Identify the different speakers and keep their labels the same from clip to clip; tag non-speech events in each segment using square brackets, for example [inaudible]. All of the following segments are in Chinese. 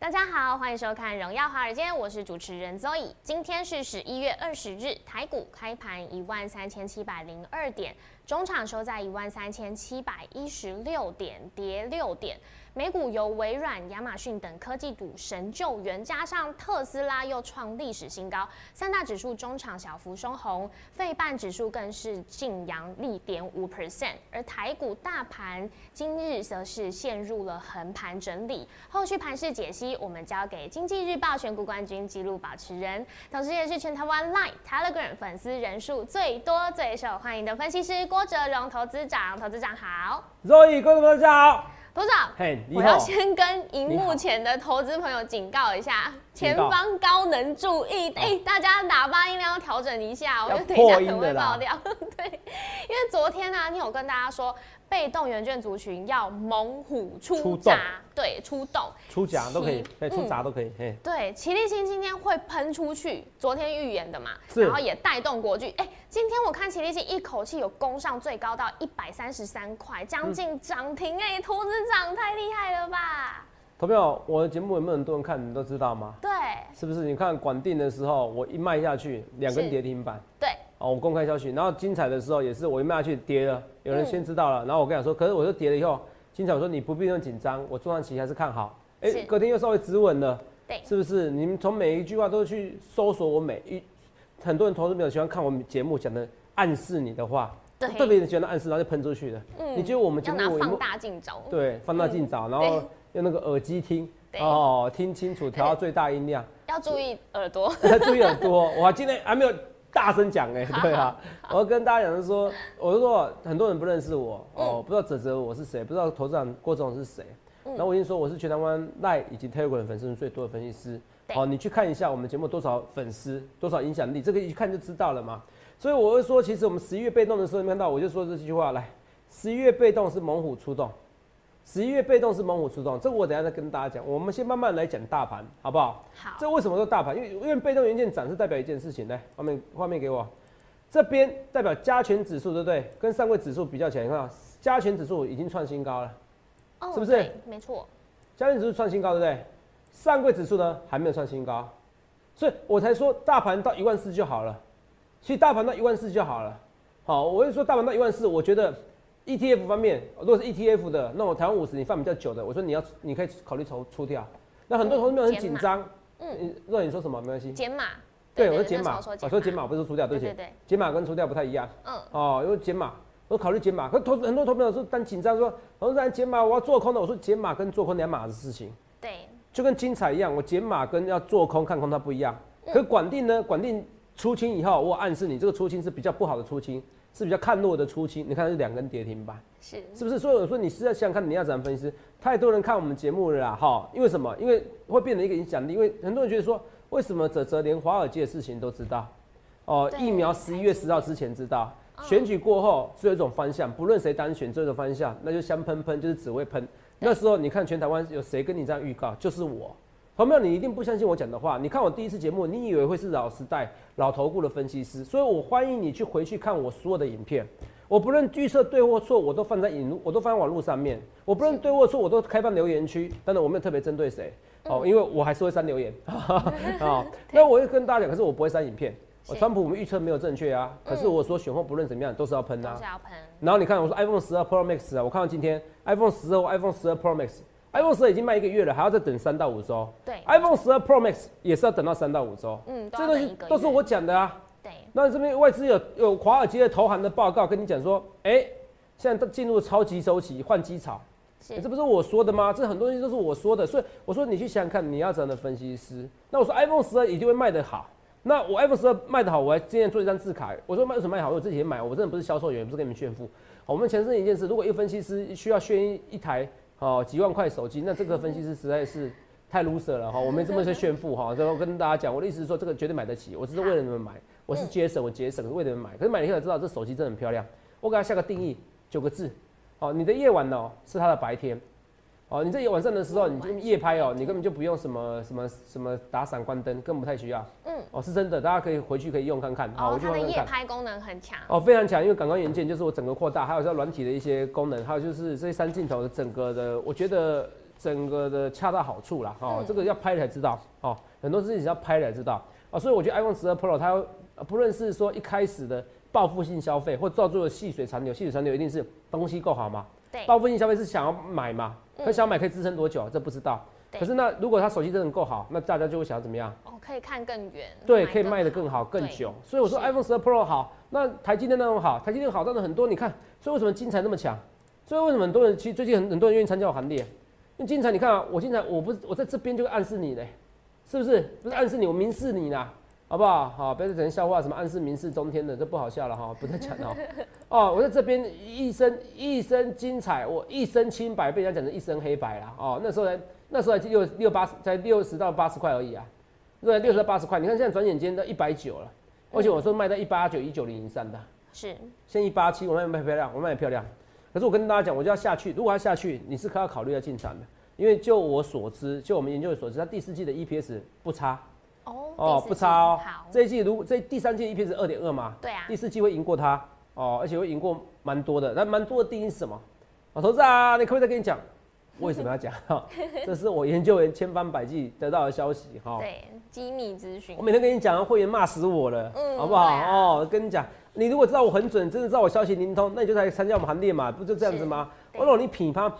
Speaker 1: 大家好，欢迎收看《荣耀华尔街》，我是主持人 Zoe。今天是十一月二十日，台股开盘一万三千七百零二点，中场收在一万三千七百一十六点，跌六点。美股由微软、亚马逊等科技股神救援，加上特斯拉又创历史新高，三大指数中场小幅收红，费半指数更是净扬力点五 percent，而台股大盘今日则是陷入了横盘整理。后续盘势解析，我们交给经济日报选股冠军纪录保持人，同时也是全台湾 Line、Telegram 粉丝人数最多、最受欢迎的分析师郭哲荣投资长。投资长好
Speaker 2: ，Zoe，观众朋友大家好。
Speaker 1: 董事长，我要先跟荧幕前的投资朋友警告一下，前方高能注意，哎，大家喇叭音量要调整一下，我就等一下可能会爆掉。[laughs] 对，因为昨天呢，你有跟大家说。被动元券族群要猛虎出闸，对，出动、
Speaker 2: 出闸都可以，对，出闸都可以。
Speaker 1: 对，齐力新今天会喷出去，昨天预言的嘛，然后也带动国剧。哎，今天我看齐力新一口气有攻上最高到一百三十三块，将近涨停哎，投资涨太厉害了吧？
Speaker 2: 投票，我的节目有没有很多人看？你都知道吗？
Speaker 1: 对，
Speaker 2: 是不是？你看管定的时候，我一卖下去，两根跌停板。
Speaker 1: 对。
Speaker 2: 哦，我公开消息，然后精彩的时候也是我一卖下去跌了，有人先知道了，然后我跟他说，可是我就跌了以后，精彩我说你不必那么紧张，我中长期还是看好，哎，隔天又稍微止稳了，
Speaker 1: 对，
Speaker 2: 是不是？你们从每一句话都去搜索我每一，很多人投资朋友喜欢看我们节目讲的暗示你的话，
Speaker 1: 对，
Speaker 2: 特别喜欢暗示，然后就喷出去了。嗯，你觉得我们节
Speaker 1: 目放大镜找？
Speaker 2: 对，放大镜找，然后用那个耳机听，哦，听清楚，调到最大音量，
Speaker 1: 要注意耳朵，[laughs]
Speaker 2: 注意耳朵，我今天还没有。大声讲哎，[laughs] 对啊，我要跟大家讲是说，我是说很多人不认识我哦，不知道泽泽我是谁，不知道投资长郭总是谁。那我已经说我是全台湾赖以及 Telegram 粉丝最多的分析师。好，你去看一下我们节目多少粉丝，多少影响力，这个一看就知道了嘛。所以我会说，其实我们十一月被动的时候，你看到我就说这句话来，十一月被动是猛虎出动。十一月被动是猛虎出动，这我等下再跟大家讲。我们先慢慢来讲大盘，好不好？
Speaker 1: 好。
Speaker 2: 这为什么说大盘？因为因为被动元件涨是代表一件事情。来，画面画面给我，这边代表加权指数，对不对？跟上柜指数比较起来，你看加权指数已经创新高了，
Speaker 1: 哦，
Speaker 2: 是不是？
Speaker 1: 没错。
Speaker 2: 加权指数创新高，对不对？上柜指数呢还没有创新高，所以我才说大盘到一万四就好了。其实大盘到一万四就好了。好，我就说大盘到一万四，我觉得。ETF 方面，如果是 ETF 的，那我台湾五十你放比较久的，我说你要你可以考虑出出掉。那很多同事们很紧张，嗯，若你说什么没关系，
Speaker 1: 减码，
Speaker 2: 对，我说减码，我说减码不是出掉，对不对？减码跟出掉不太一样，嗯，哦，因为减码，我考虑减码，可投很多投朋友说但紧张说，我说减码我要做空的，我说减码跟做空两码子事情，
Speaker 1: 对，
Speaker 2: 就跟精彩一样，我减码跟要做空看空它不一样，可管定呢，管定出清以后，我暗示你这个出清是比较不好的出清。是比较看弱的初期，你看是两根跌停板，
Speaker 1: 是
Speaker 2: 是不是？所以我说你是在想看你要怎样分析？太多人看我们节目了啦，哈，因为什么？因为会变成一个影响力，因为很多人觉得说，为什么泽泽连华尔街的事情都知道？哦，疫苗十一月十号之前知道，选举过后只有一种方向，不论谁当选，这种方向那就香喷喷，就是只会喷。那时候你看全台湾有谁跟你这样预告？就是我。朋友，你一定不相信我讲的话。你看我第一次节目，你以为会是老时代老头顾的分析师，所以我欢迎你去回去看我所有的影片。我不论预测对或错，我都放在引，我都放在网络上面。我不论对或错，我都开放留言区。当然我没有特别针对谁哦，因为我还是会删留言啊。那我会跟大家讲，可是我不会删影片。我川普我们预测没有正确啊，可是我说选后不论怎么样都是要喷
Speaker 1: 啊，都是要喷。
Speaker 2: 然后你看我说 iPhone 十二 Pro Max 啊，我看到今天 iPhone 十二 iPhone 十二 Pro Max。iPhone 十二已经卖一个月了，还要再等三到五周。
Speaker 1: 对
Speaker 2: ，iPhone 十二 Pro Max 也是要等到三到五周。嗯，这东西都是我讲的啊。
Speaker 1: 对，
Speaker 2: 那这边外资有有华尔街的投行的报告跟你讲说，哎，现在都进入超级周期，换机潮。这不是我说的吗？这很多东西都是我说的，所以我说你去想想看，你要怎样的分析师？那我说 iPhone 十二一定会卖得好，那我 iPhone 十二卖得好，我还今天做一张字卡，我说卖为什么卖好？我自己也买，我真的不是销售员，不是跟你们炫富。好，我们前身一件事，如果一个分析师需要炫一一台哦几万块手机，那这个分析师实在是太 loser 了哈。我没这么去炫富哈，然后跟大家讲，我的意思是说，这个绝对买得起，我只是为了你们买，我是节省，我节省为了你们买。可是买了以后才知道，这手机真的很漂亮。我给它下个定义，九个字，哦，你的夜晚呢是它的白天。哦，你这晚上的时候，你就夜拍哦，你根本就不用什么什么什么打闪关灯，更不太需要。嗯，哦，是真的，大家可以回去可以用看看。
Speaker 1: 哦，它的夜拍功能很强。
Speaker 2: 哦，非常强，因为感光元件就是我整个扩大，还有像软体的一些功能，还有就是这三镜头的整个的，我觉得整个的恰到好处啦。哦，这个要拍才知道。哦，很多事情要拍才知道。哦，所以我觉得 iPhone 十二 Pro 它不论是说一开始的报复性消费，或造作的细水长流，细水长流一定是东西够好嘛。
Speaker 1: 对。
Speaker 2: 报复性消费是想要买嘛？他想买可以支撑多久？这不知道。可是那如果他手机真的够好，那大家就会想怎么样？
Speaker 1: 哦，可以看更远。
Speaker 2: 对，可以卖得更好、更久。所以我说 iPhone 十二 Pro 好，那台积电那种好，台积电好，但是很多你看，所以为什么金彩那么强？所以为什么很多人其实最近很很多人愿意参加我行列？因为金彩，你看啊，我金彩我不是我在这边就暗示你嘞，是不是？不是暗示你，我明示你啦。好不好？好，不要再讲笑话，什么暗示明示中天的，这不好笑了哈，不再讲了。[laughs] 哦，我在这边一身一身精彩，我一身清白，被人家讲成一身黑白了。哦，那时候才那时候才六六八十，才六十到八十块而已啊，对，六十到八十块。你看现在转眼间都一百九了，而且我说卖到一八九、一九零以上的，
Speaker 1: 是，
Speaker 2: 现一八七，我卖卖漂亮，我卖漂亮。可是我跟大家讲，我就要下去，如果要下去，你是可要考虑要进场的，因为就我所知，就我们研究所知，它第四季的 EPS 不差。
Speaker 1: 哦，
Speaker 2: 不差哦。好，这一季如这第三季 EPS 二点二嘛？
Speaker 1: 对啊。
Speaker 2: 第四季会赢过它哦，而且会赢过蛮多的。那蛮多的定义是什么？啊，投资啊，你可不可以再跟你讲？为什么要讲？哈，[laughs] 这是我研究员千方百计得到的消息哈。
Speaker 1: 对，机密资讯。
Speaker 2: 我每天跟你讲，会员骂死我了，嗯，好不好？哦，跟你讲，你如果知道我很准，真的知道我消息灵通，那你就来参加我们行列嘛，不就这样子吗？我让你品判，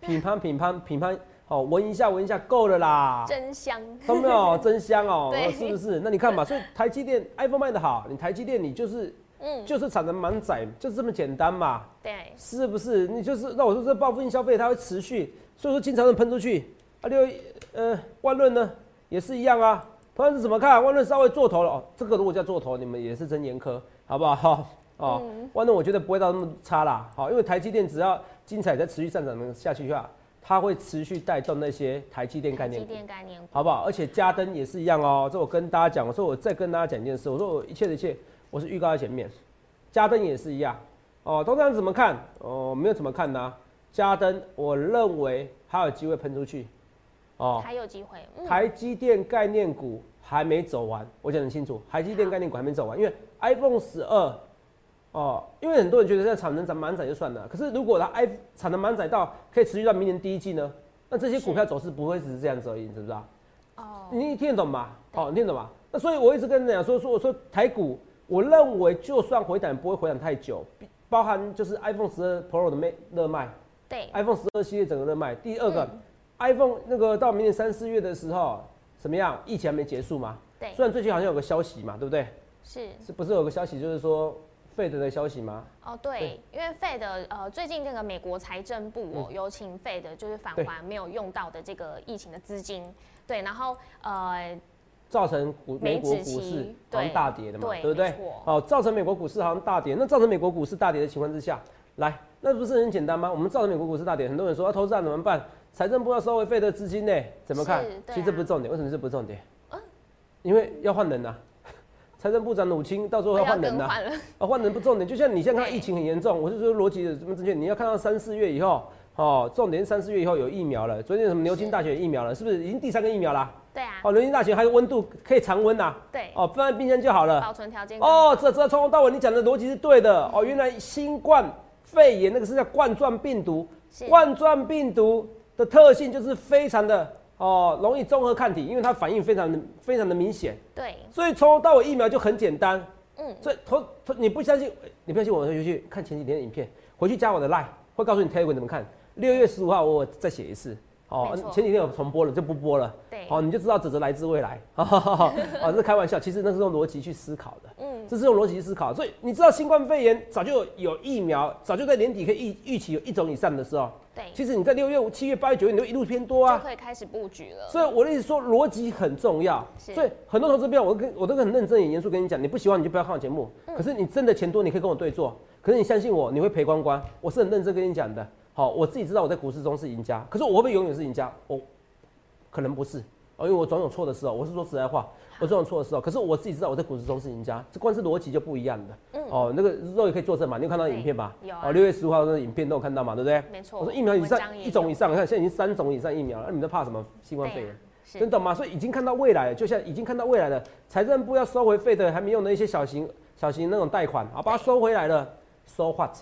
Speaker 2: 品判，品判，品乓。哦，闻一下，闻一下，够了啦！
Speaker 1: 真香，
Speaker 2: 有没有？[laughs] 真香哦，是不是？那你看嘛，所以台积电 iPhone 卖的好，你台积电你就是，嗯，就是产能满载，就是这么简单嘛。
Speaker 1: 对，
Speaker 2: 是不是？你就是那我说这报复性消费它会持续，所以说经常能喷出去。啊，六呃万润呢也是一样啊。同样是怎么看？万润稍微做头了哦，这个如果叫做头，你们也是真严苛，好不好？哈 [laughs] 哦，万润我觉得不会到那么差啦。好，因为台积电只要精彩在持续上涨能下去的话。它会持续带动那些台积电概念，
Speaker 1: 台积电概念，
Speaker 2: 好不好？而且嘉登也是一样哦。这我跟大家讲，我说我再跟大家讲一件事，我说我一切的一切，我是预告在前面。嘉登也是一样哦。通常怎么看？哦，没有怎么看呢？嘉登，我认为还有机会喷出去。
Speaker 1: 哦，还有机会。
Speaker 2: 台积电概念股还没走完，我讲很清楚，台积电概念股还没走完，因为 iPhone 十二。哦，因为很多人觉得现在产能满满载就算了，可是如果它 i 产能满载到可以持续到明年第一季呢？那这些股票走势不会只是这样子而已，你知不知道？哦，你听得懂吗？哦，你听得懂吗？那所以我一直跟你讲说说，我说台股，我认为就算回档不会回档太久，包含就是 iPhone 十二 Pro 的卖热卖，
Speaker 1: 对
Speaker 2: ，iPhone 十二系列整个热卖。第二个，iPhone 那个到明年三四月的时候怎么样？疫情还没结束嘛？
Speaker 1: 对，
Speaker 2: 虽然最近好像有个消息嘛，对不对？
Speaker 1: 是，
Speaker 2: 是不是有个消息就是说？费德的消息吗？
Speaker 1: 哦，对，因为费德呃，最近这个美国财政部哦，有请费德就是返还没有用到的这个疫情的资金，对，然后呃，
Speaker 2: 造成股美国股市好像大跌的嘛，对不对？哦，造成美国股市好像大跌，那造成美国股市大跌的情况之下，来，那不是很简单吗？我们造成美国股市大跌，很多人说要投资怎么办？财政部要收回费的资金呢？怎么看？其实这不是重点，为什么这不是重点？嗯，因为要换人呐。财政部长努清到时候要换人呐，啊，换人不重点，就像你现在看疫情很严重，我是说逻辑的这么正确，你要看到三四月以后，哦，重点三四月以后有疫苗了，昨天什么牛津大学疫苗了，是不是已经第三个疫苗啦？
Speaker 1: 对啊。
Speaker 2: 哦，牛津大学还有温度可以常温呐。
Speaker 1: 对。
Speaker 2: 哦，放在冰箱就好了。
Speaker 1: 保存条件。
Speaker 2: 哦，这这从头到尾你讲的逻辑是对的。哦，原来新冠肺炎那个是叫冠状病毒，冠状病毒的特性就是非常的。哦，容易综合抗体，因为它反应非常的非常的明显。
Speaker 1: 对，
Speaker 2: 所以从头到尾疫苗就很简单。嗯，所以头头你不相信，你不相信我回去看前几天的影片，回去加我的 line，会告诉你 Telegram 怎么看。六月十五号我再写一次，哦前几天有重播了就不播了。
Speaker 1: 对
Speaker 2: 好，你就知道泽泽来自未来。[laughs] 啊，这是开玩笑，其实那是用逻辑去思考的。
Speaker 1: 嗯，
Speaker 2: 这是用逻辑去思考，所以你知道新冠肺炎早就有疫苗，早就在年底可以预预期有一种以上的时候，
Speaker 1: 对，
Speaker 2: 其实你在六月、七月、八月、九月你都一路偏多啊
Speaker 1: 就
Speaker 2: 啊。
Speaker 1: 可以开始布局了。
Speaker 2: 所以我的意思说，逻辑很重要。所以很多投资标，我跟我都很认真、很严肃跟你讲，你不喜欢你就不要看我节目。
Speaker 1: 嗯
Speaker 2: 可是你真的钱多，你可以跟我对坐。可是你相信我，你会赔光光。我是很认真跟你讲的。好，我自己知道我在股市中是赢家，可是我会不会永远是赢家？我可能不是哦，因为我总有错的时候。我是说实在话，我总有错的时候。可是我自己知道我在股市中是赢家，这光是逻辑就不一样的。
Speaker 1: 嗯
Speaker 2: 哦，那个肉也可以作证嘛？你有看到影片吧？
Speaker 1: 有啊
Speaker 2: 哦，六月十五号的影片都有看到嘛？对不对？
Speaker 1: 没错
Speaker 2: 我说疫苗以上一种以上，你看现在已经三种以上疫苗了，那你们在怕什么新冠肺炎
Speaker 1: 对啊？是
Speaker 2: 真懂吗？所以已经看到未来了，就像已经看到未来了。财政部要收回费的还没用的一些小型小型那种贷款，好，把它收回来了。So what？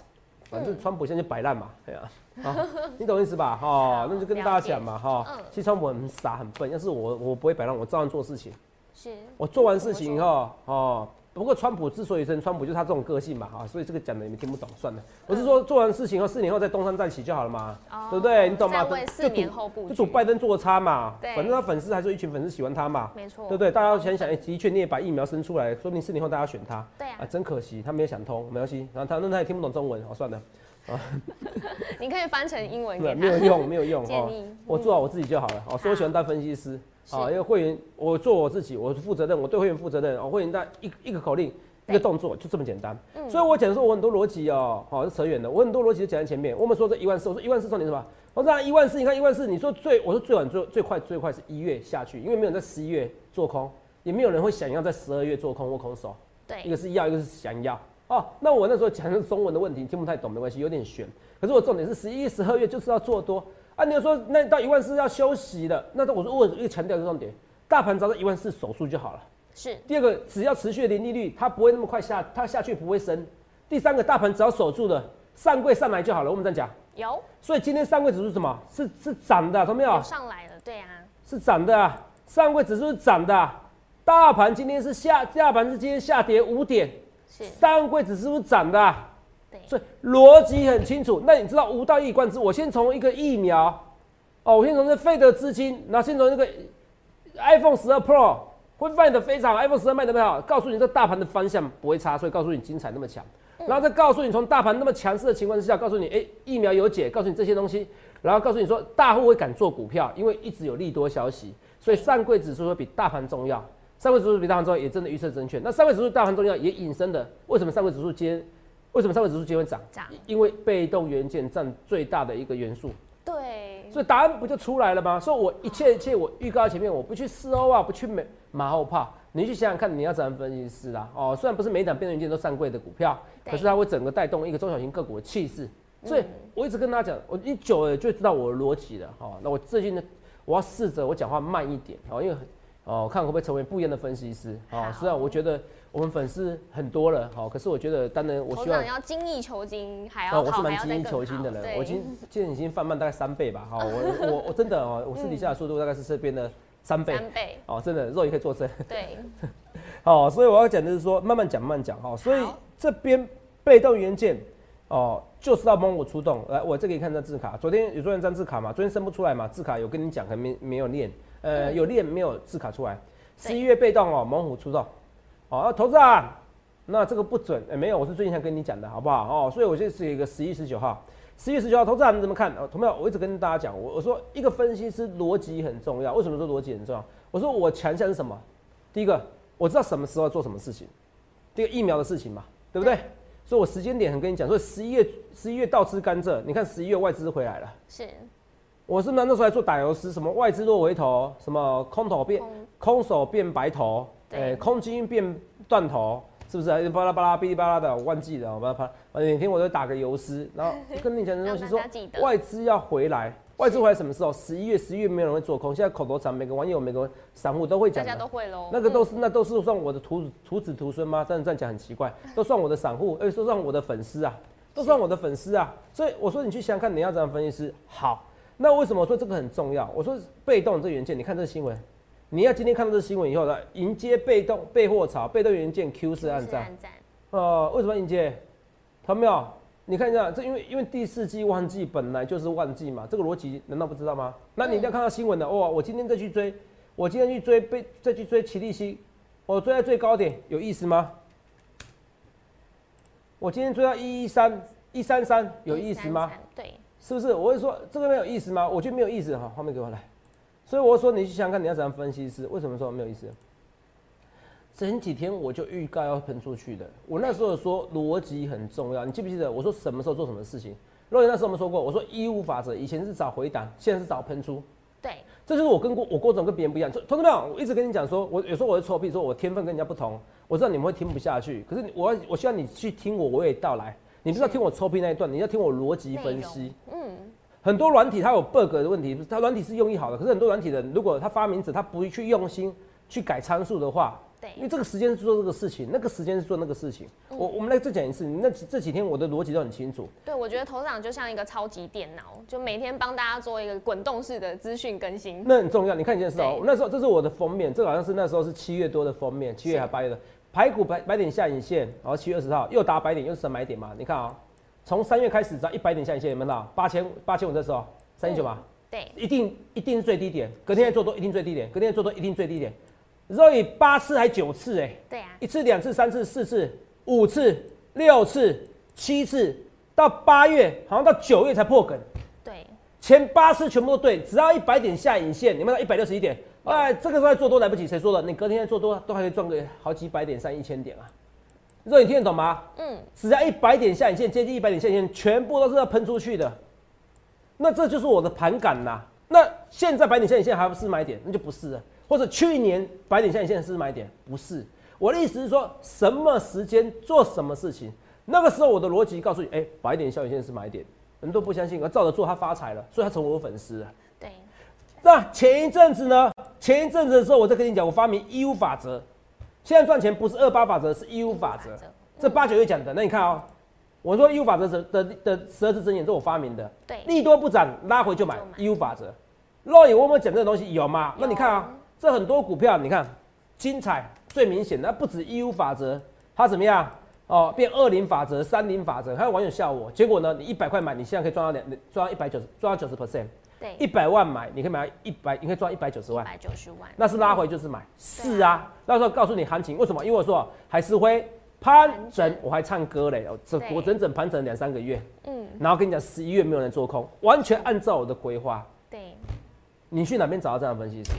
Speaker 2: 反正川普现在就摆烂嘛，对啊，好，你懂意思吧？[laughs] 哈，那就跟大家讲嘛，哈
Speaker 1: 嗯。
Speaker 2: 其实川普很傻很笨，要是我我不会摆烂，我照样做事情。
Speaker 1: 是，
Speaker 2: 我做完事情以后，哦，不过川普之所以称川普，就是他这种个性嘛，啊，所以这个讲的你们听不懂，算了。我是说做完事情后，四年后再东山再起就好了嘛，
Speaker 1: 哦
Speaker 2: 对不对？你懂吗？
Speaker 1: 四年后布局
Speaker 2: 就赌拜登做差嘛，反正他粉丝还是一群粉丝喜欢他嘛，
Speaker 1: 没错，
Speaker 2: 对不对？大家要想想，哎，的确你也把疫苗生出来，说不定四年后大家选他，
Speaker 1: 对啊
Speaker 2: 啊，真可惜，他没有想通，没关系，然后他那他也听不懂中文，好算了，[laughs]
Speaker 1: 你可以翻成英文
Speaker 2: 没
Speaker 1: 给他。
Speaker 2: 有没有用，没有用 [laughs]
Speaker 1: 建议
Speaker 2: 我做好我自己就好了。哦，所以我喜欢当分析师。
Speaker 1: 是
Speaker 2: 啊，因为会员我做我自己，我负责任，我对会员负责任。哦，会员单一一个口令，一个动作，就这么简单。
Speaker 1: 嗯
Speaker 2: 所以我讲说我很多逻辑哦，好，是扯远了。我很多逻辑就讲在前面。我们说这一万四，我说一万四重点是什么？我说一万四，你看一万四，你说最，我说最晚最最快最快是一月下去，因为没有人在十一月做空，也没有人会想要在十二月做空或空手。
Speaker 1: 对一
Speaker 2: 个，是要，一个是想要。哦，那我那时候讲的是中文的问题，你听不太懂没关系，有点悬。可是我重点是十一、十二月就是要做多啊。你要说那到一万四要休息的，那我说我又强调一个重点，大盘找到一万四守住就好了。
Speaker 1: 是
Speaker 2: 第二个，只要持续的零利率，它不会那么快下，它下去不会升。第三个，大盘只要守住的，上柜上来就好了。我们这样讲，
Speaker 1: 有
Speaker 2: 所以今天上柜指数是什么？是是涨的，懂没有
Speaker 1: 有？上来了，对啊，
Speaker 2: 是涨的啊，上柜指数是涨的啊，大盘今天是下，大盘是今天下跌五点。
Speaker 1: 是，
Speaker 2: 上柜指数是涨的、所以逻辑很清楚。那你知道无道一以贯之，我先从一个疫苗，哦，我先从这费德资金，然后先从那个 iPhone 十二 Pro 会卖的非常好，iPhone 十二卖的非常好，告诉你这大盘的方向不会差，所以告诉你精彩那么强，然后再告诉你从大盘那么强势的情况之下，告诉你，哎、疫苗有解，告诉你这些东西，然后告诉你说大户会敢做股票，因为一直有利多消息，所以上柜指数会比大盘重要。上位指数比大盘重要，也真的预测正确。那上位指数大盘重要，也引申的，为什么上位指数今天，为什么上位指数今天会涨？
Speaker 1: 涨
Speaker 2: 因为被动元件占最大的一个元素，
Speaker 1: 对，
Speaker 2: 所以答案不就出来了吗？所以我一切一切我预告前面，我不去四欧啊，不去美马后炮，你去想想看，你要怎样分析师啦？哦，虽然不是每一档变动元件都上柜的股票，可是它会整个带动一个中小型个股的气势。所以
Speaker 1: 嗯
Speaker 2: 我一直跟大家讲，我一久了就知道我的逻辑了。哦，那我最近呢，我要试着我讲话慢一点，哦，因为哦，看会不会成为不一样的分析师。哦
Speaker 1: 好，
Speaker 2: 虽然我觉得我们粉丝很多了，好，可是我觉得当然我希望。
Speaker 1: 要精益求精，还
Speaker 2: 啊，
Speaker 1: 要
Speaker 2: 我是蛮精益求精的人，我已经 [laughs] 现在已经放慢大概三倍吧。好，我 [laughs] 我我真的哦，我私底下的速度大概是这边的三倍。
Speaker 1: 三倍，
Speaker 2: 哦，真的肉也可以做真。
Speaker 1: 对，
Speaker 2: 好，[laughs] 所以我要讲的是说，慢慢讲，慢慢讲。哈，所以
Speaker 1: 好
Speaker 2: 这边被动元件哦，就是要帮我出动。来，我这个可以看张字卡，昨天有昨天张字卡嘛，昨天生不出来嘛，字卡有跟你讲，还没没有练，呃，
Speaker 1: 嗯
Speaker 2: 有练没有字卡出来。十一月被动哦，猛虎出动。哦，那投资啊，那这个不准，哎、没有，我是最近才跟你讲的，好不好？哦，所以我就是一个十一十九号，十一十九号，投资啊，你怎么看？哦，同没有？我一直跟大家讲，我我说一个分析师逻辑很重要，为什么说逻辑很重要？我说我强项是什么？第一个，我知道什么时候做什么事情，第一个疫苗的事情嘛，对不对？所以我时间点很跟你讲，所以十一月十一月倒吃甘蔗，你看十一月外资回来了。
Speaker 1: 是
Speaker 2: 我是不是那时候还做打油诗？什么外资落回头，什么空头变
Speaker 1: 空
Speaker 2: 空手变白头，
Speaker 1: 对
Speaker 2: 哎、空军变断头，是不是？巴拉巴拉哔哩巴拉的，我忘记了，我巴拉巴拉，每天我都打个油诗，然后跟你讲的东西 [laughs] 说外资要回来，外资回来什么时候？十一月、十一月没有人会做空，现在口头禅每个网友、每个散户都会讲的
Speaker 1: 大家都。会喽，
Speaker 2: 那个都
Speaker 1: 嗯
Speaker 2: 是那都是算我的徒徒子徒孙吗？但是这样讲很奇怪，都算我的散户，而且都算我的粉丝啊，都算我的粉丝啊。所以我说你去想想看，你要怎样分析师好。那为什么我说这个很重要？我说被动这个元件，你看这新闻，你要今天看到这新闻以后呢，迎接被动备货潮，被动元件 Q 是暗战，
Speaker 1: 暗战，
Speaker 2: 呃，为什么迎接？看到没有？你看一下，这因为因为第四季旺季本来就是旺季嘛，这个逻辑难道不知道吗？那你一定要看到新闻的哦，我今天再去追，我今天去追被再去追奇力西，我追在最高点有意思吗？我今天追到一一三一三三有意思吗？
Speaker 1: 对，
Speaker 2: 是不是？我会说这个没有意思吗？我觉得没有意思哈，画面给我来。所以我说你去想想看，你要怎样分析是为什么说没有意思？前几天我就预告要喷出去的，我那时候说逻辑很重要，你记不记得？我说什么时候做什么事情？若言那时候我们说过，我说一五法则，以前是找回档，现在是找喷出。
Speaker 1: 对，
Speaker 2: 这就是我跟郭我郭总跟别人不一样。同志们，我一直跟你讲说，我有时候我会臭屁，说我天分跟人家不同。我知道你们会听不下去，可是我我希望你去听我娓娓道来。你不是要听我臭屁那一段，你要听我逻辑分析。嗯，很多软体它有 bug 的问题，它软体是用意好的，可是很多软体的，如果它发明者他不去用心去改参数的话。
Speaker 1: 对，
Speaker 2: 因为这个时间是做这个事情，那个时间是做那个事情。我我们来再讲一次，那这几天我的逻辑都很清楚。
Speaker 1: 对，我觉得头长就像一个超级电脑，就每天帮大家做一个滚动式的资讯更新。
Speaker 2: 那很重要，你看一件事哦，那时候这是我的封面，这个好像是那时候是七月多的封面，七月还八月的排骨白白点下影线，然后七月二十号又打白点又是买点嘛？你看啊，从三月开始只要一百点下影线，有没有到八千八千五的时候三千九吧？
Speaker 1: 对，
Speaker 2: 一定一定是最低点，隔天再做多一定最低点，隔天再做多一定最低点。所以八次还九次哎，
Speaker 1: 对啊，
Speaker 2: 一次、两次、三次、四次、五次、六次、七次，到八月好像到九月才破梗。
Speaker 1: 对，
Speaker 2: 前八次全部都对，只要一百点下影线，你们到一百六十一点，哎，这个时候做多来不及，谁说的？你隔天再做多都还可以赚个好几百点，上一千点啊。肉，你听得懂吗？嗯，只要一百点下影线，接近一百点下影线，全部都是要喷出去的。那这就是我的盘感呐。那现在百点下影线还不是买点，那就不是了。或者去年白点下影线是买点，不是。我的意思是说，什么时间做什么事情，那个时候我的逻辑告诉你，哎，白点下影线是买点，人都不相信，我照着做，他发财了，所以他成为我粉丝了。
Speaker 1: 对。
Speaker 2: 那前一阵子呢？前一阵子的时候，我在跟你讲，我发明一五法则，现在赚钱不是二八法则，是一五法则。这八九月讲的，那你看啊，我说一五法则的的的十二字真言都我发明的。
Speaker 1: 对。
Speaker 2: 利多不涨，拉回就买一五法则。若隐我有没有讲这个东西？有吗？那你看啊。这很多股票，你看，精彩最明显的不止一五法则，它怎么样？哦，变二零法则、三零法则，还有网友笑我。结果呢，你一百块买，你现在可以赚到两，赚到一百九十，赚到九十 percent。
Speaker 1: 对，
Speaker 2: 一百万买，你可以买到一百，你可以赚一百九十万。
Speaker 1: 一百九十万，
Speaker 2: 那是拉回就是买。是啊，那时候告诉你行情，为什么？因为我说海思辉盘整，我还唱歌嘞，这我整整盘整两三个月。嗯，然后跟你讲，十一月没有人做空，完全按照我的规划。
Speaker 1: 对，
Speaker 2: 你去哪边找到这样的分析师？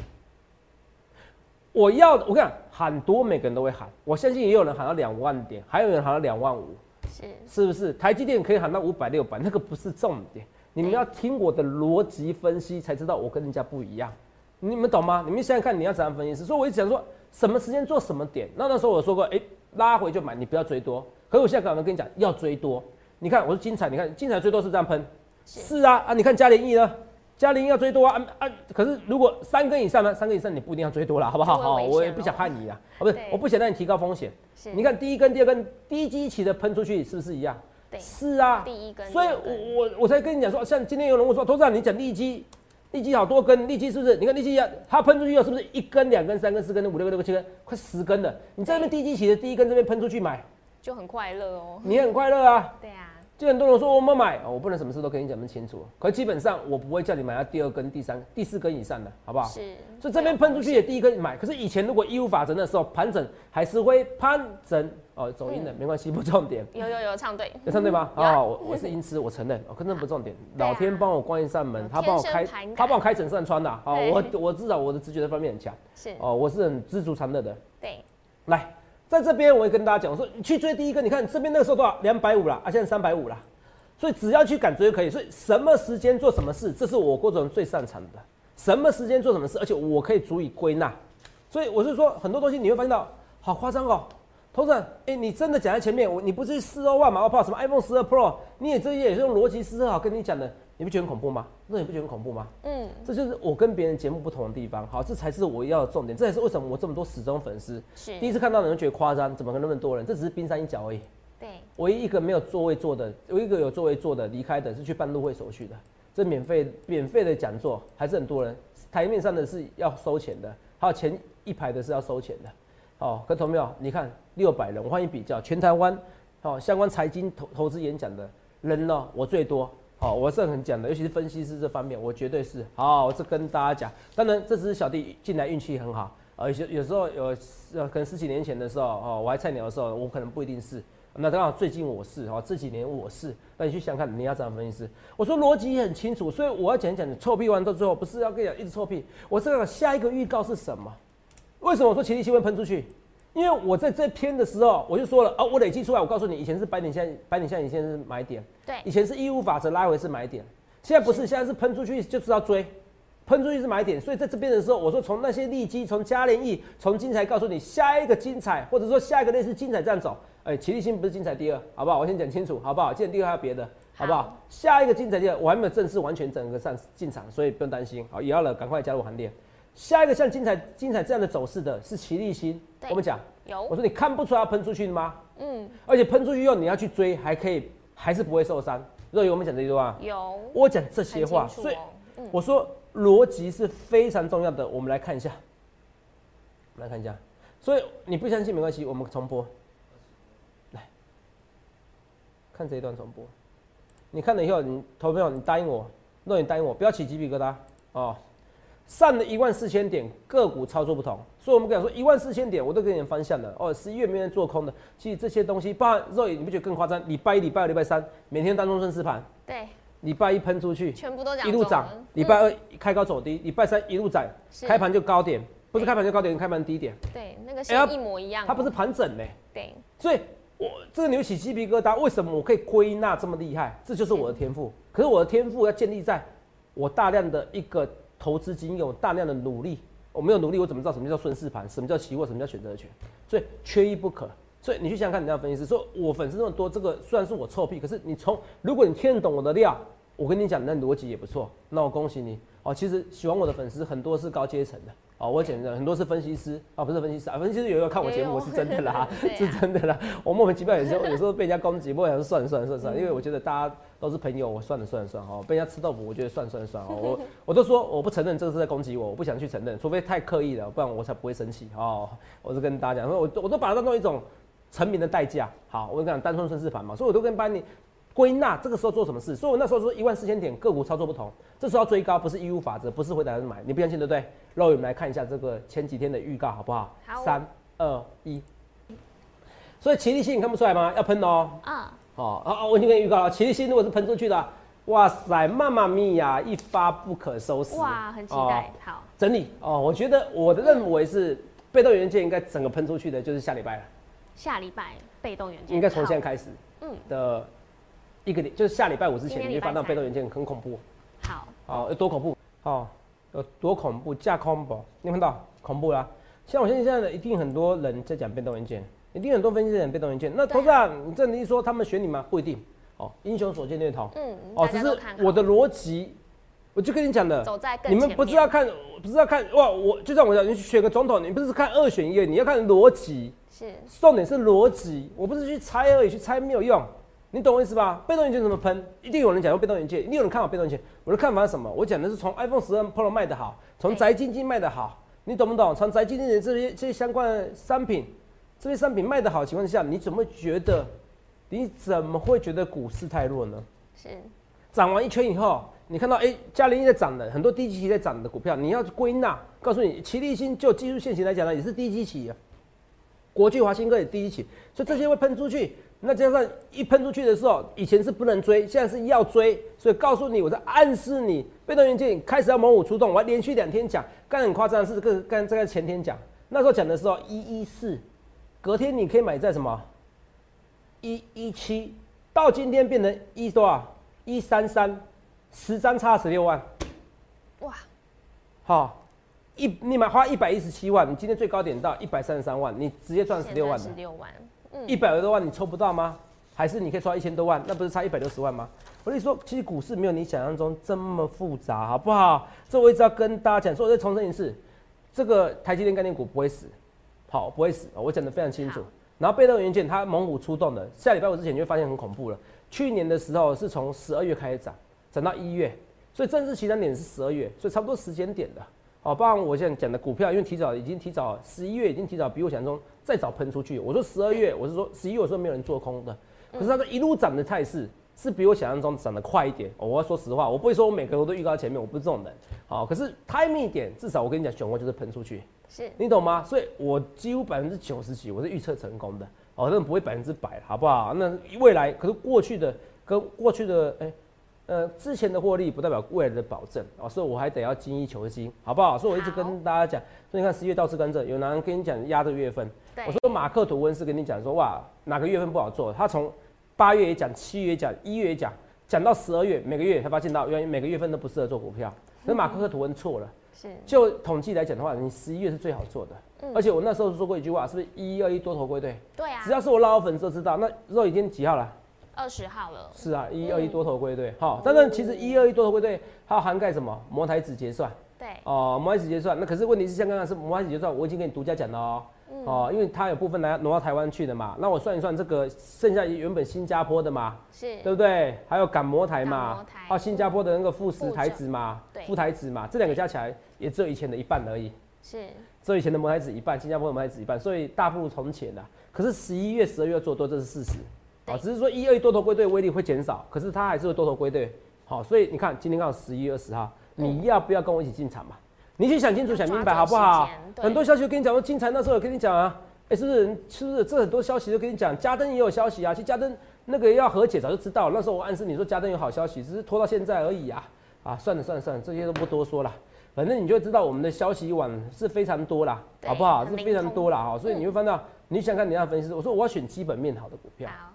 Speaker 2: 我要，我跟你讲，很多每个人都会喊，我相信也有人喊到两万点，还有人喊到两万五，
Speaker 1: 是
Speaker 2: 是不是？台积电可以喊到五百六百，那个不是重点，你们要听我的逻辑分析才知道我跟人家不一样，你们懂吗？你们想想看，你要怎样分析？所以我一直讲说，什么时间做什么点。那那时候我说过，哎，拉回就买，你不要追多。可是我现在可能跟你讲，要追多。你看，我是精彩，你看精彩最多是这样喷，是啊啊，你看嘉联益呢？嘉玲要追多啊啊！可是如果三根以上呢？三根以上你不一定要追多了，好不好？好，我也不想害你啊，哦不是，我不想让你提高风险。你看第一根、第二根低基期的喷出去是不是一样？
Speaker 1: 对，
Speaker 2: 是啊。
Speaker 1: 第一根，
Speaker 2: 所以我我我才跟你讲说，像今天有人问说，投资长你讲利基，利基好多根，利基是不是？你看利基要它喷出去后是不是一根、两根、三根、四根、五六根、六根、七根，快十根了？你在那边低基期的第一根这边喷出去买，
Speaker 1: 就很快乐哦。
Speaker 2: 你很快乐啊。
Speaker 1: 对啊。
Speaker 2: 就很多人说我们买，我不能什么事都跟你讲那么清楚。可基本上我不会叫你买到第二根、第三、第四根以上的，好不好？
Speaker 1: 是。
Speaker 2: 所以这边喷出去也第一根买。可是以前如果一五法则的时候盘整还是会盘整哦，走音的没关系，不重点。
Speaker 1: 有有有唱对，
Speaker 2: 有唱对吗？[laughs] 哦，我我是音痴，我承认，哦，可是不重点。老天帮我关一扇门，他帮我开，他帮我开整扇窗的。好，我我至少我的直觉的方面很强。
Speaker 1: 是。
Speaker 2: 哦，我是很知足常乐的。
Speaker 1: 对。
Speaker 2: 来，在这边我会跟大家讲，我说你去追第一个，你看这边那个时候多少？两百五了，啊，现在三百五了。所以只要去敢追就可以。所以什么时间做什么事，这是我郭总最擅长的。什么时间做什么事，而且我可以足以归纳。所以我是说，很多东西你会发现到好夸张哦。头子，哎，你真的讲在前面，我你不是四二万嘛？我怕什么 iPhone 十二 Pro，你也这些也是用逻辑思考跟你讲的，你不觉得很恐怖吗？那你不觉得很恐怖吗？嗯，这就是我跟别人节目不同的地方。好，这才是我要的重点，这也是为什么我这么多死忠粉丝。
Speaker 1: 是
Speaker 2: 第一次看到的人觉得夸张，怎么可能那么多人？这只是冰山一角而已。
Speaker 1: 对，
Speaker 2: 唯一一个没有座位坐的，唯一一个有座位坐的离开的是去办入会手续的。这免费免费的讲座还是很多人，台面上的是要收钱的，还有前一排的是要收钱的。哦，同没有？你看六百人，我欢迎比较全台湾，哦相关财经投投资演讲的人呢，我最多。好，我是很讲的，尤其是分析师这方面，我绝对是好。我是跟大家讲，当然这只是小弟进来运气很好，而且有时候有呃，可能十几年前的时候，哦，我还菜鸟的时候，我可能不一定是。那刚好最近我是哦，这几年我是。那你去想看，你要怎样分析师？我说逻辑很清楚，所以我要讲讲你臭屁完到最后，不是要跟你讲一直臭屁。我这个下一个预告是什么？为什么我说奇力新闻喷出去？因为我在这篇的时候，我就说了啊，我累计出来，我告诉你，以前是百点线，百点线以前是买点，
Speaker 1: 对，
Speaker 2: 以前是义务法则拉回是买点，现在不是，现在是喷出去就是要追，喷出去是买点，所以在这边的时候，我说从那些利基，从嘉联益，从精彩告诉你下一个精彩，或者说下一个类似精彩这样走，哎，齐力新不是精彩第二，好不好？我先讲清楚，好不好？既然第二还有别的，好不好？下一个精彩第二，我还没有正式完全整个上进场，所以不用担心，好，也要了，赶快加入行列。下一个像精彩精彩这样的走势的是齐立新，我们讲
Speaker 1: 有，
Speaker 2: 我说你看不出来喷出去的吗？嗯，而且喷出去后你要去追，还可以，还是不会受伤。若有我们讲这句话，
Speaker 1: 有，
Speaker 2: 我讲这些话，所以我说逻辑是非常重要的。我们来看一下，我们来看一下，所以你不相信没关系，我们重播，来看这一段重播。你看了以后，你投票，你答应我，若你答应我，不要起鸡皮疙瘩。哦。上了一万四千点，个股操作不同，所以我们讲说一万四千点，我都给你方向了哦。十一月没人做空的，其实这些东西，包含肉眼，你不觉得更夸张？礼拜一、礼拜二、礼拜三，每天当中顺势盘，
Speaker 1: 对，
Speaker 2: 礼拜一喷出去，
Speaker 1: 全部都涨
Speaker 2: 一路涨，礼拜二开高走低，礼拜三一路涨，开盘就高点，不是开盘就高点，开盘低点，
Speaker 1: 对，那个是一模一样，
Speaker 2: 它不是盘整呢，
Speaker 1: 对，
Speaker 2: 所以我这个牛起鸡皮疙瘩，为什么我可以归纳这么厉害？这就是我的天赋，可是我的天赋要建立在我大量的一个。投资经验，我大量的努力，我没有努力，我怎么知道什么叫顺势盘，什么叫期货，什么叫选择权？所以缺一不可。所以你去想想看，你那分析师说，我粉丝那么多，这个虽然是我臭屁，可是你从如果你听得懂我的料，我跟你讲，那逻辑也不错，那我恭喜你哦。其实喜欢我的粉丝很多是高阶层的。哦，我讲的很多是分析师啊，不是分析师啊，分析师有时候看我节目，是真的啦，[laughs] 是真的啦。我莫名其妙有时候有时候被人家攻击，不过想算了算了算了算了，因为我觉得大家都是朋友，我算了算了算了哦。被人家吃豆腐，我觉得算了算了算了。我 [laughs] 我都说我不承认这个是在攻击我，我不想去承认，除非太刻意了，不然我才不会生气哦。我是跟大家讲，说我我都把它当做一种成名的代价。好，我跟你讲单纯顺势盘嘛，所以我都跟班你。归纳这个时候做什么事？所以我那时候说一万四千点个股操作不同，这时候要追高不是义务法则，不是回答人买，你不相信对不对？那我们来看一下这个前几天的预告好不好？
Speaker 1: 好。
Speaker 2: 三二一。所以齐力新你看不出来吗？要喷哦。
Speaker 1: 啊。
Speaker 2: 哦啊我已经给你预告了，齐力新如果是喷出去的，哇塞，妈妈咪呀，一发不可收拾。
Speaker 1: 哇，很期待。好。
Speaker 2: 整理哦，我觉得我的认为是被动元件应该整个喷出去的，就是下礼拜了。
Speaker 1: 下礼拜被动元件
Speaker 2: 应该从现在开始。嗯。的。一个点就是下礼拜五之前，你会发到被动元件很恐怖。
Speaker 1: 好，
Speaker 2: 好有多恐怖？好，有多恐怖？架空不？你看到恐怖啦！像我相信现在的一定很多人在讲被动元件，一定很多分析在讲被动元件。那投资啊，你这一说他们选你吗？不一定。哦，英雄所见略同。
Speaker 1: 嗯，哦，只
Speaker 2: 是我的逻辑，我就跟你讲的，
Speaker 1: 走在
Speaker 2: 你们不是要看，不是要看哇！我就像我讲，你选个总统，你不是看二选一，你要看逻辑。
Speaker 1: 是，
Speaker 2: 重点是逻辑，我不是去猜而已，去猜没有用。你懂我意思吧？被动元件怎么喷？一定有人讲用被动元件，一定有人看好被动元件。我的看法是什么？我讲的是从 iPhone 十二 Pro 卖的好，从宅经济卖的好，你懂不懂？从宅经济的这些这些相关商品，这些商品卖的好情况下，你怎么觉得？你怎么会觉得股市太弱呢？
Speaker 1: 是
Speaker 2: 涨完一圈以后，你看到哎，嘉联益在涨的，很多低基期在涨的股票，你要归纳，告诉你，齐力新就技术线型来讲呢，也是低基期啊。国际华新科也第一起，所以这些会喷出去。那加上一喷出去的时候，以前是不能追，现在是要追，所以告诉你，我在暗示你，被动元件开始要猛虎出动。我还连续两天讲，刚很夸张的是，个刚这个前天讲，那时候讲的时候一一四，隔天你可以买在什么一一七，到今天变成一多少一三三，十张差十六万，哇，好一你买花一百一十七万，你今天最高点到一百三十三万，你直接赚十六万
Speaker 1: 十六万。
Speaker 2: 一百多万你抽不到吗？还是你可以抽到一千多万？那不是差一百六十万吗？我跟你说，其实股市没有你想象中这么复杂，好不好？这我一直要跟大家讲，所以我再重申一次，这个台积电概念股不会死，好，不会死，我讲的非常清楚。然后被动元件它猛虎出动的，下礼拜五之前就会发现很恐怖了。去年的时候是从十二月开始涨，涨到一月，所以正式起涨点是十二月，所以差不多时间点的。好，包含我现在讲的股票，因为提早已经提早十一月已经提早比我想象中再早喷出去。我说十二月，我是说十一月，我说没有人做空的，可是它的一路涨的态势，是比我想象中涨得快一点。我要说实话，我不会说我每个我都预告前面，我不是这种人。好，可是 timing 点，至少我跟你讲，选货就是喷出去，
Speaker 1: 是
Speaker 2: 你懂吗？所以我几乎百分之九十几，我是预测成功的。哦，那不会百分之百，好不好？那未来可是过去的跟过去的，哎、呃，之前的获利不代表未来的保证哦，所以我还得要精益求精，好不好？所以我一直跟大家讲，所以你看十月倒刺甘蔗，有男人跟你讲压这个月份，
Speaker 1: 对
Speaker 2: 我说马克吐温是跟你讲说哇哪个月份不好做，他从八月也讲，七月也讲，一月也讲，讲到十二月每个月才发现到原来每个月份都不适合做股票，可是马克吐温错了。
Speaker 1: 是
Speaker 2: 就统计来讲的话，你十一月是最好做的，
Speaker 1: 嗯
Speaker 2: 而且我那时候说过一句话，是不是一二一多头归队？
Speaker 1: 对啊
Speaker 2: 只，要是我老粉丝都知道，那肉已经几号了？
Speaker 1: 二十号了，
Speaker 2: 是啊，一二一多头归队。好，当然其实一二一多头归队还有涵盖什么？摩台子结算
Speaker 1: 对，
Speaker 2: 哦，摩台子结算。那可是问题是像刚刚是摩台子结算，我已经跟你独家讲了哦。哦，因为它有部分来挪到台湾去的嘛，那我算一算，这个剩下原本新加坡的嘛，
Speaker 1: 是
Speaker 2: 对不对？还有赶摩台嘛
Speaker 1: 摩台，
Speaker 2: 还有新加坡的那个富时
Speaker 1: 富
Speaker 2: 台子嘛
Speaker 1: 对，
Speaker 2: 富台子嘛，这两个加起来也只有以前的一半而已。
Speaker 1: 是，
Speaker 2: 只有以前的摩台子一半，新加坡的摩台子一半，所以大不如从前啦。可是十一月、十二月要做多，这是事实。
Speaker 1: 对
Speaker 2: 啊，只是说一、二一多头归队威力会减少，可是它还是会多头归队。好，所以你看今天刚好十一月二十号，你要不要跟我一起进场嘛？你去想清楚、想明白好不好很多消息我跟你讲，说金财那时候有跟你讲啊，哎、是不是？是不是？这很多消息都跟你讲，嘉登也有消息啊。其实嘉登那个要和解早就知道，那时候我暗示你说嘉登有好消息，只是拖到现在而已啊。啊，算了算了算了，这些都不多说了。反正你就会知道我们的消息网是非常多啦，好不好？是非常多啦哈，所以你会发现到，你想看你要分析师，我说我要选基本面好的股票。
Speaker 1: 好，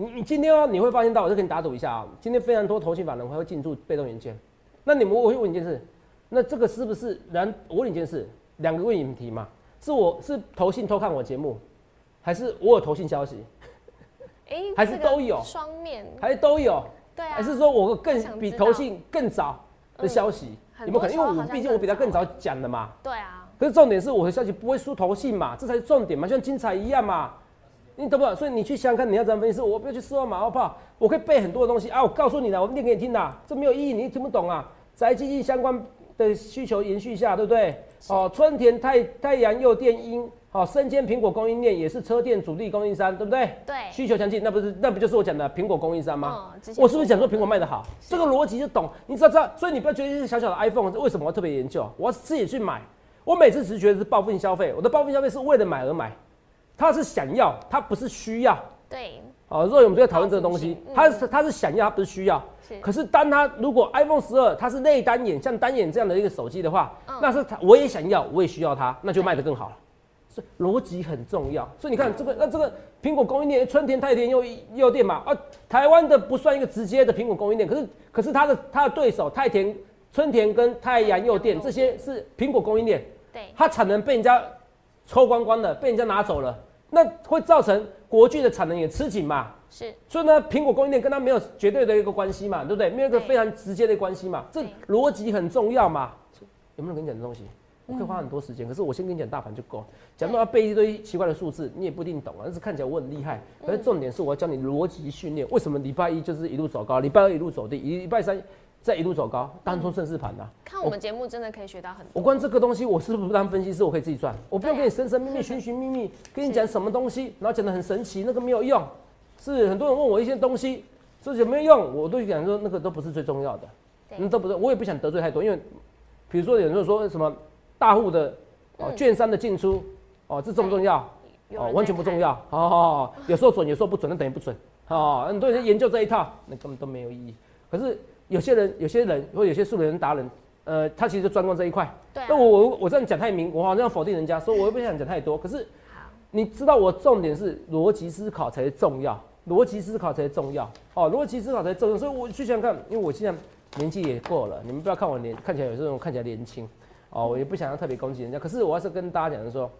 Speaker 2: 你你今天哦，你会发现到，我就跟你打赌一下啊，今天非常多投信法人会进驻被动元件。那你们我会问一件事，那这个是不是然？我问你一件事，两个问你们题嘛，是我是投信偷看我节目，还是我有投信消息，
Speaker 1: 哎，[laughs]
Speaker 2: 还是都有
Speaker 1: 双面，
Speaker 2: 还是都有？
Speaker 1: 对啊，
Speaker 2: 还是说我
Speaker 1: 我
Speaker 2: 更比投信更早的消息？
Speaker 1: 很
Speaker 2: 有没有可能？因为我毕竟我比他更
Speaker 1: 早
Speaker 2: 讲的嘛。
Speaker 1: 对啊，
Speaker 2: 可是重点是我的消息不会输投信嘛，这才是重点嘛，像精彩一样嘛，你懂不懂？所以你去想想看，你要怎么分析？我不要去四万马后炮，我可以背很多的东西啊，我告诉你了，我念给你听的，这没有意义，你听不懂啊。宅基地相关的需求延续下，对不对？哦，春田太太阳又电音，哦、生煎苹果供应链也是车电主力供应商，对不对？
Speaker 1: 对，
Speaker 2: 需求强劲，那不是那不就是我讲的苹果供应商吗？我是不是讲说苹果卖得好？这个逻辑就懂，你知道知道，所以你不要觉得是小小的 iPhone，为什么特别研究？我要自己去买。我每次只是觉得是报复性消费，我的报复性消费是为了买而买，它是想要，他不是需要。
Speaker 1: 对，
Speaker 2: 哦，所以我们就在讨论这个东西他，是他是想要，他不是需要。
Speaker 1: 是
Speaker 2: 可是当他如果 iPhone 十二它是内单眼，像单眼这样的一个手机的话，
Speaker 1: 嗯
Speaker 2: 那是他我也想要，我也需要它，那就卖得更好了。所以逻辑很重要。所以你看这个，那这个苹果供应链，春田、太田又又店嘛，啊，台湾的不算一个直接的苹果供应链，可是可是它的它的对手太田、春田跟太阳诱电这些是苹果供应链，
Speaker 1: 对，
Speaker 2: 它产能被人家抽光光了，被人家拿走了，那会造成国巨的产能也吃紧嘛。
Speaker 1: 是，
Speaker 2: 所以呢，苹果供应链跟它没有绝对的一个关系嘛，对不对？没有一个非常直接的关系嘛，这
Speaker 1: 对
Speaker 2: 逻辑很重要嘛。有没有跟你讲的东西？我可以花很多时间，可是我先跟你讲大盘就够。讲到要背一堆奇怪的数字，你也不一定懂啊。但是看起来我很厉害，可是重点是我要教你逻辑训练。为什么礼拜一就是一路走高，礼拜二一路走低，礼拜三再一路走高？当冲顺势盘呐。
Speaker 1: 看我们节目真的可以学到很多，
Speaker 2: 我光这个东西，我是不是当分析师，我可以自己赚，我不用跟你神神秘秘、寻寻觅 [laughs] 觅，跟你讲什么东西，然后讲的很神奇，那个没有用。是很多人问我一些东西，说有没有用，我都讲说那个都不是最重要的，
Speaker 1: 对
Speaker 2: 那都不是，我也不想得罪太多，因为比如说有人说什么大户的哦
Speaker 1: 嗯
Speaker 2: 券商的进出哦，这重不重要？哦，完全不重，要。好好好，有时候准，有时候不准，那等于不准。哦，很多人研究这一套，那根本都没有意义。可是有些人，有些人或有些素人达人，呃，他其实就专攻这一块。
Speaker 1: 对啊
Speaker 2: 那我我我这样讲太明，我好像否定人家，说我又不想讲太多。可是
Speaker 1: 好，
Speaker 2: 你知道我重点是逻辑思考才是重要，逻辑思考才是重要。哦，逻辑思考才是重要。所以我去想想看，因为我现在年纪也过了，你们不要看我年看起来有时候看起来年轻，哦，我也不想要特别攻击人家。可是我要是跟大家讲的说，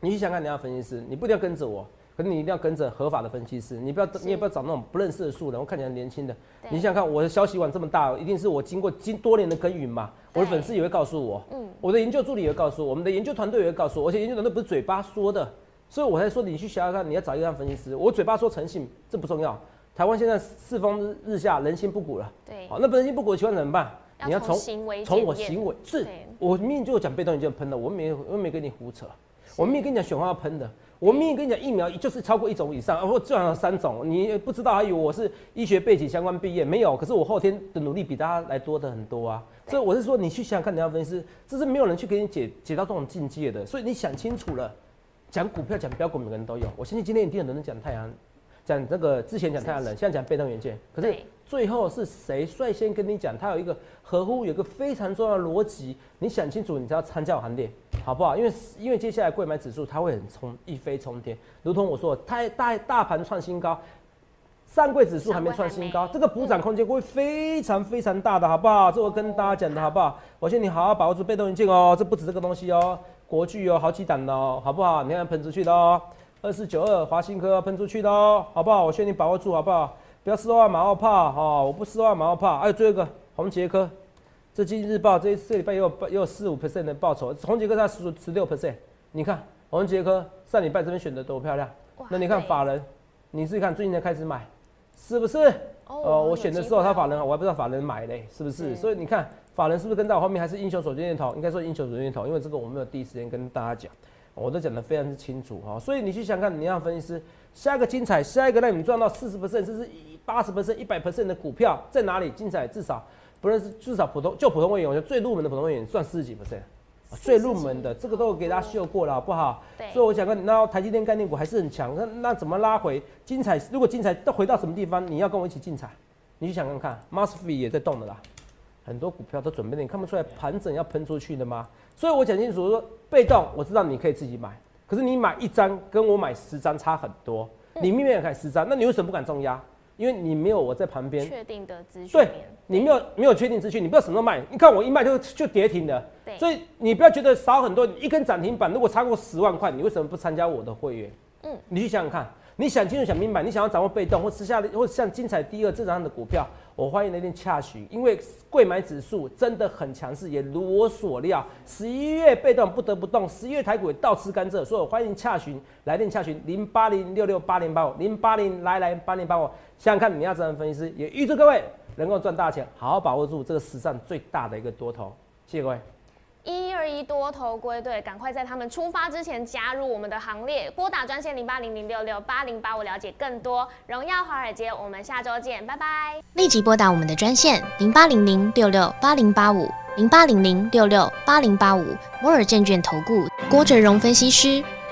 Speaker 2: 你去想想看，你要分析师，你不一定要跟着我，可是你一定要跟着合法的分析师，你不要你也不要找那种不认识的素人，我看起来很年轻的。你想想看，我的消息网这么大，一定是我经过经多年的耕耘嘛。我的粉丝也会告诉我，
Speaker 1: 嗯，
Speaker 2: 我的研究助理也会告诉我，我们的研究团队也会告诉我，而且研究团队不是嘴巴说的，所以我才说你去想想看，你要找一个分析师。我嘴巴说诚信，这不重要。台湾现在世风日下，人心不古了。
Speaker 1: 对，
Speaker 2: 好，那人心不古的情况怎么办？你要
Speaker 1: 从
Speaker 2: 从我行为是，我明明就有讲被动元件喷的，我没有我没跟你胡扯，我明明跟你讲选话要喷的，我明明跟你讲，疫苗就是超过一种以上，或最少有三种，你不知道还以为我是医学背景相关毕业，没有。可是我后天的努力比大家来多的很多啊。所以我是说，你去想想看，你要分析师，这是没有人去给你解解到这种境界的。所以你想清楚了，讲股票讲标股，每个人都有。我相信今天一定有人讲太阳，讲这个之前讲太阳能，现在讲被动元件。可是最后是谁率先跟你讲？他有一个合乎有一个非常重要的逻辑，你想清楚，你才要参加行列。好不好？因为因为接下来贵买指数它会很冲一飞冲天，如同我说，太大大盘创新高，上柜指数还没创新高，这个补涨空间会非常非常大的，好不好？这我跟大家讲的好不好？我劝你好好把握住被动元件哦，这不止这个东西哦，国巨哦，好几档的哦，好不好？你看喷出去的哦，二四九二华新科喷出去的哦，好不好？我劝你把握住好不好？不要失望马后炮哈，我不失望马后炮。还有最后一个红杰科。这经济日报这这礼拜也有也有四五 percent 的报酬，红杰科才十十六 percent，你看红杰科上礼拜这边选的多漂亮，那你看法人，你自己看最近才开始买，是不是？哦，我选的时候他法人我还不知道法人买嘞，是不是？所以你看法人是不是跟在我后面，还是英雄手机念头？应该说英雄手机念头，因为这个我没有第一时间跟大家讲，我都讲得非常之清楚哈。所以你去想看，你要分析师下一个精彩，下一个让你们赚到四十 percent 甚至八十 percent、一百 percent 的股票在哪里？精彩至少。不论是至少普通就普通会员，我觉得最入门的普通会员算四十几 percent，最入门的这个都给大家秀过了，好不好？对。所以我想跟那台积电概念股还是很强，那那怎么拉回精彩？如果精彩都回到什么地方，你要跟我一起进彩，你去想看看 m a s f e 也在动的啦，很多股票都准备了，你看不出来盘整要喷出去的吗？所以我讲清楚说，被动我知道你可以自己买，可是你买一张跟我买十张差很多，你明明看十张，那你为什么不敢重压？因为你没有我在旁边
Speaker 1: 确定的资讯，
Speaker 2: 对，你没有没有确定资讯，你不知道什么时候卖。你看我一卖就就跌停的，所以你不要觉得少很多，一根涨停板如果超过十万块，你为什么不参加我的会员？嗯，你去想想看。你想清楚、想明白，你想要掌握被动或吃下的，或像精彩第二这样的股票，我欢迎来电洽询，因为贵买指数真的很强势，也如我所料，十一月被动不得不动，十一月台股也倒吃甘蔗，所以我欢迎洽询，来电洽询零八零六六八零八五零八零来来八零八五，想想看你要怎样分析师，也预祝各位能够赚大钱，好好把握住这个史上最大的一个多头，谢谢各位。
Speaker 1: 一二一多头归队，赶快在他们出发之前加入我们的行列。拨打专线零八零零六六八零八五，了解更多。荣耀华尔街，我们下周见，拜拜。立即拨打我们的专线零八零零六六八零八五零八零零六六八零八五。摩尔证券投顾郭哲荣分析师。